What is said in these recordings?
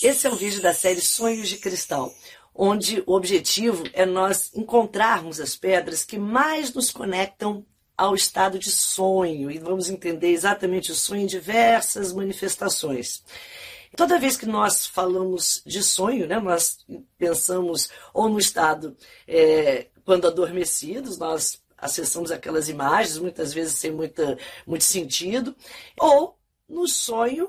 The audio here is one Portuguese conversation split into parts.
Esse é um vídeo da série Sonhos de Cristal, onde o objetivo é nós encontrarmos as pedras que mais nos conectam ao estado de sonho e vamos entender exatamente o sonho em diversas manifestações. Toda vez que nós falamos de sonho, né, nós pensamos ou no estado é, quando adormecidos, nós acessamos aquelas imagens, muitas vezes sem muita, muito sentido, ou no sonho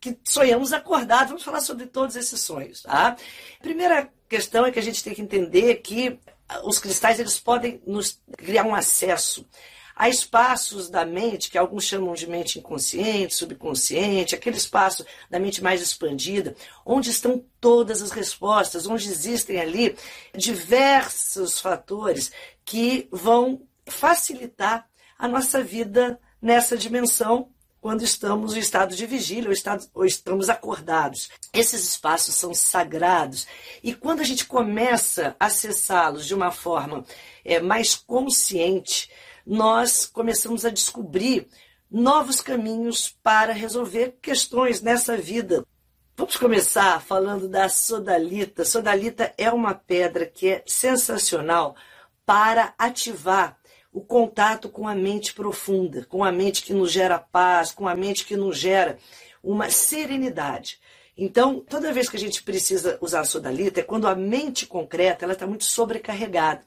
que sonhamos acordar. Vamos falar sobre todos esses sonhos. Tá? Primeira questão é que a gente tem que entender que os cristais eles podem nos criar um acesso a espaços da mente, que alguns chamam de mente inconsciente, subconsciente, aquele espaço da mente mais expandida, onde estão todas as respostas, onde existem ali diversos fatores que vão facilitar a nossa vida nessa dimensão quando estamos em estado de vigília ou, estado, ou estamos acordados. Esses espaços são sagrados e quando a gente começa a acessá-los de uma forma é, mais consciente, nós começamos a descobrir novos caminhos para resolver questões nessa vida. Vamos começar falando da sodalita. Sodalita é uma pedra que é sensacional para ativar o contato com a mente profunda, com a mente que nos gera paz, com a mente que nos gera uma serenidade. Então, toda vez que a gente precisa usar a sodalita é quando a mente concreta ela está muito sobrecarregada.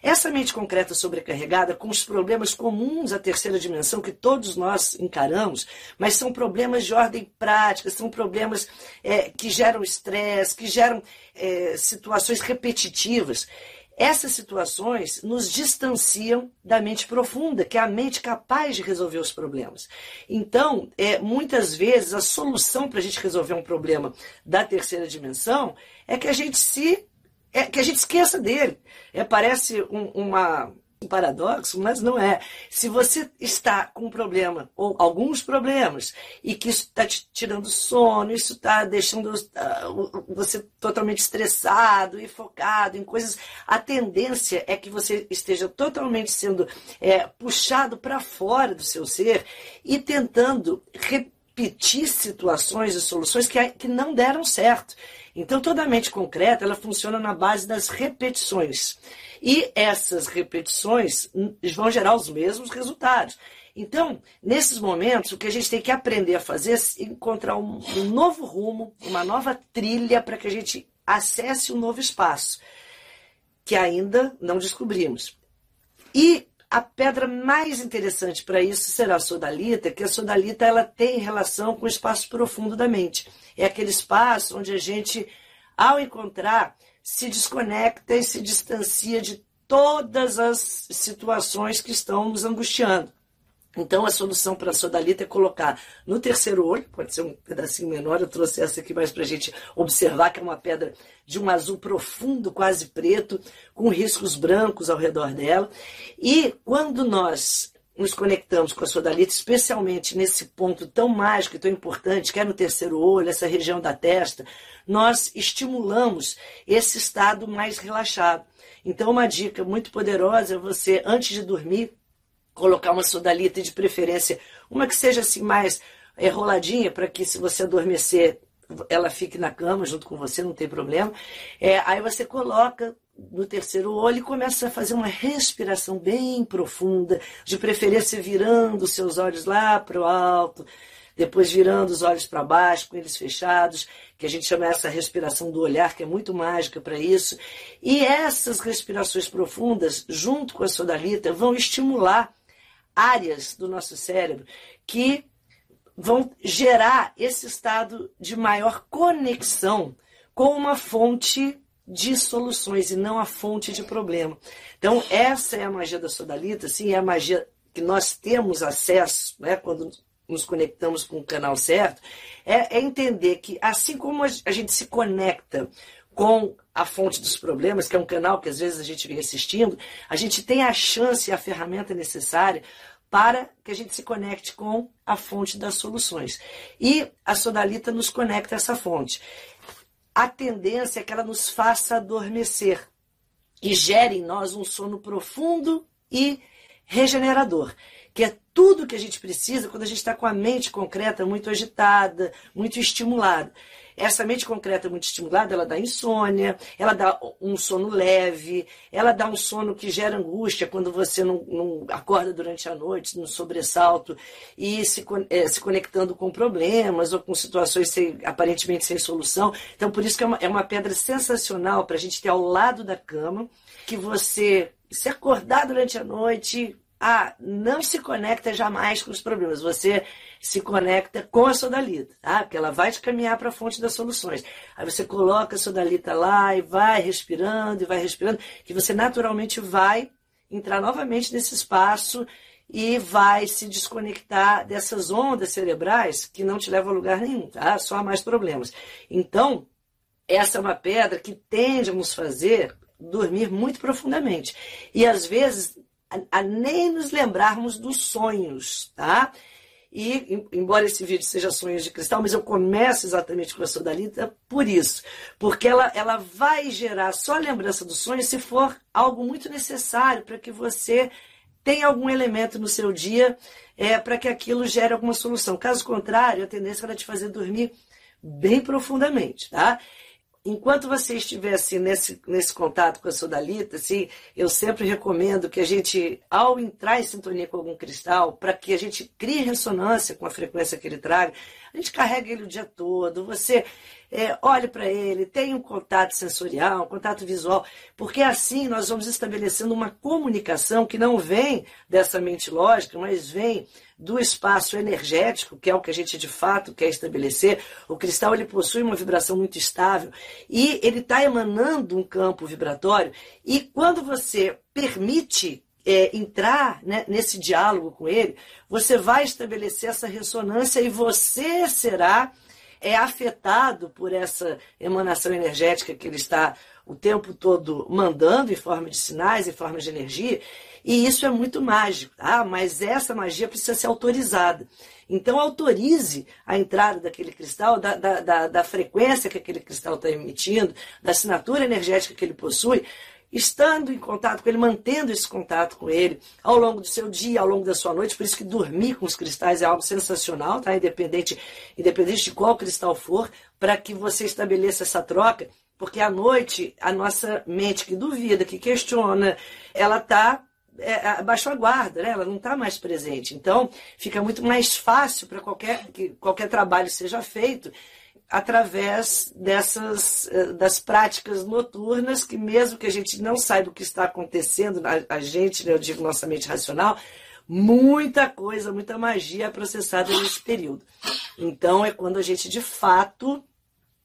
Essa mente concreta sobrecarregada, com os problemas comuns à terceira dimensão que todos nós encaramos, mas são problemas de ordem prática, são problemas é, que geram estresse, que geram é, situações repetitivas. Essas situações nos distanciam da mente profunda, que é a mente capaz de resolver os problemas. Então, é, muitas vezes, a solução para a gente resolver um problema da terceira dimensão é que a gente se. É, que a gente esqueça dele. É, parece um, uma um paradoxo, mas não é. Se você está com um problema, ou alguns problemas, e que isso está te tirando sono, isso está deixando uh, você totalmente estressado e focado em coisas, a tendência é que você esteja totalmente sendo é, puxado para fora do seu ser e tentando situações e soluções que, que não deram certo. Então, toda a mente concreta, ela funciona na base das repetições. E essas repetições vão gerar os mesmos resultados. Então, nesses momentos, o que a gente tem que aprender a fazer é encontrar um, um novo rumo, uma nova trilha para que a gente acesse um novo espaço, que ainda não descobrimos. E a pedra mais interessante para isso será a sodalita, que a sodalita ela tem relação com o espaço profundo da mente. É aquele espaço onde a gente, ao encontrar se desconecta e se distancia de todas as situações que estão nos angustiando. Então, a solução para a sodalita é colocar no terceiro olho, pode ser um pedacinho menor, eu trouxe essa aqui mais para a gente observar, que é uma pedra de um azul profundo, quase preto, com riscos brancos ao redor dela. E quando nós nos conectamos com a sodalita, especialmente nesse ponto tão mágico e tão importante, que é no terceiro olho, essa região da testa, nós estimulamos esse estado mais relaxado. Então, uma dica muito poderosa é você, antes de dormir, colocar uma sodalita, de preferência, uma que seja assim mais enroladinha, para que se você adormecer, ela fique na cama junto com você, não tem problema. É, aí você coloca no terceiro olho e começa a fazer uma respiração bem profunda, de preferência virando os seus olhos lá para o alto, depois virando os olhos para baixo, com eles fechados, que a gente chama essa respiração do olhar, que é muito mágica para isso. E essas respirações profundas, junto com a sodalita, vão estimular áreas do nosso cérebro que vão gerar esse estado de maior conexão com uma fonte de soluções e não a fonte de problema. Então, essa é a magia da sodalita, sim, é a magia que nós temos acesso, né, quando nos conectamos com o canal certo, é, é entender que assim como a gente se conecta com a fonte dos problemas, que é um canal que às vezes a gente vem assistindo, a gente tem a chance e a ferramenta necessária para que a gente se conecte com a fonte das soluções. E a sodalita nos conecta a essa fonte. A tendência é que ela nos faça adormecer e gere em nós um sono profundo e regenerador, que é tudo que a gente precisa quando a gente está com a mente concreta muito agitada, muito estimulada. Essa mente concreta muito estimulada, ela dá insônia, ela dá um sono leve, ela dá um sono que gera angústia quando você não, não acorda durante a noite, no sobressalto, e se, é, se conectando com problemas ou com situações sem, aparentemente sem solução. Então, por isso que é uma, é uma pedra sensacional para a gente ter ao lado da cama, que você se acordar durante a noite, ah, não se conecta jamais com os problemas. Você se conecta com a sodalita, tá? Porque ela vai te caminhar para a fonte das soluções. Aí você coloca a sodalita lá e vai respirando e vai respirando, que você naturalmente vai entrar novamente nesse espaço e vai se desconectar dessas ondas cerebrais que não te levam a lugar nenhum, tá? Só há mais problemas. Então, essa é uma pedra que tende a nos fazer dormir muito profundamente. E às vezes a, nem nos lembrarmos dos sonhos, tá? E, embora esse vídeo seja Sonhos de Cristal, mas eu começo exatamente com a Sodalita por isso. Porque ela, ela vai gerar só lembrança do sonho se for algo muito necessário para que você tenha algum elemento no seu dia é, para que aquilo gere alguma solução. Caso contrário, a tendência ela te fazer dormir bem profundamente, tá? Enquanto você estiver assim, nesse, nesse contato com a sodalita, assim, eu sempre recomendo que a gente, ao entrar em sintonia com algum cristal, para que a gente crie ressonância com a frequência que ele traga, a gente carrega ele o dia todo, você é, olhe para ele, tenha um contato sensorial, um contato visual, porque assim nós vamos estabelecendo uma comunicação que não vem dessa mente lógica, mas vem do espaço energético, que é o que a gente de fato quer estabelecer. O cristal ele possui uma vibração muito estável e ele está emanando um campo vibratório. E quando você permite é, entrar né, nesse diálogo com ele, você vai estabelecer essa ressonância e você será é afetado por essa emanação energética que ele está o tempo todo mandando em forma de sinais, em forma de energia, e isso é muito mágico, tá? mas essa magia precisa ser autorizada. Então, autorize a entrada daquele cristal, da, da, da, da frequência que aquele cristal está emitindo, da assinatura energética que ele possui, estando em contato com ele, mantendo esse contato com ele ao longo do seu dia, ao longo da sua noite. Por isso que dormir com os cristais é algo sensacional, tá? Independente, independente de qual cristal for, para que você estabeleça essa troca, porque à noite a nossa mente que duvida, que questiona, ela está é, baixou a guarda, né? ela não está mais presente. Então, fica muito mais fácil para qualquer, que qualquer trabalho seja feito através dessas eh, das práticas noturnas que mesmo que a gente não saiba o que está acontecendo a, gente, né, eu digo nossa mente racional, muita coisa, muita magia é processada nesse período. Então é quando a gente de fato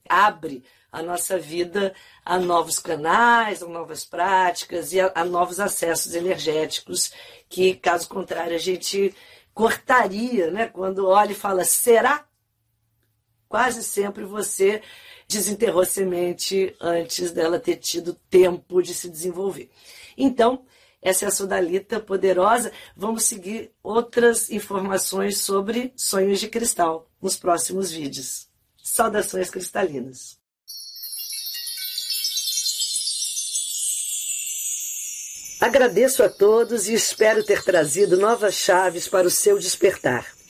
abre a nossa vida a novos canais, a novas práticas e a, a novos acessos energéticos que, caso contrário, a gente cortaria, né? Quando olha e fala, será quase sempre você desenterrou semente antes dela ter tido tempo de se desenvolver. Então, essa é a Sodalita poderosa. Vamos seguir outras informações sobre sonhos de cristal nos próximos vídeos. Saudações cristalinas. Agradeço a todos e espero ter trazido novas chaves para o seu despertar.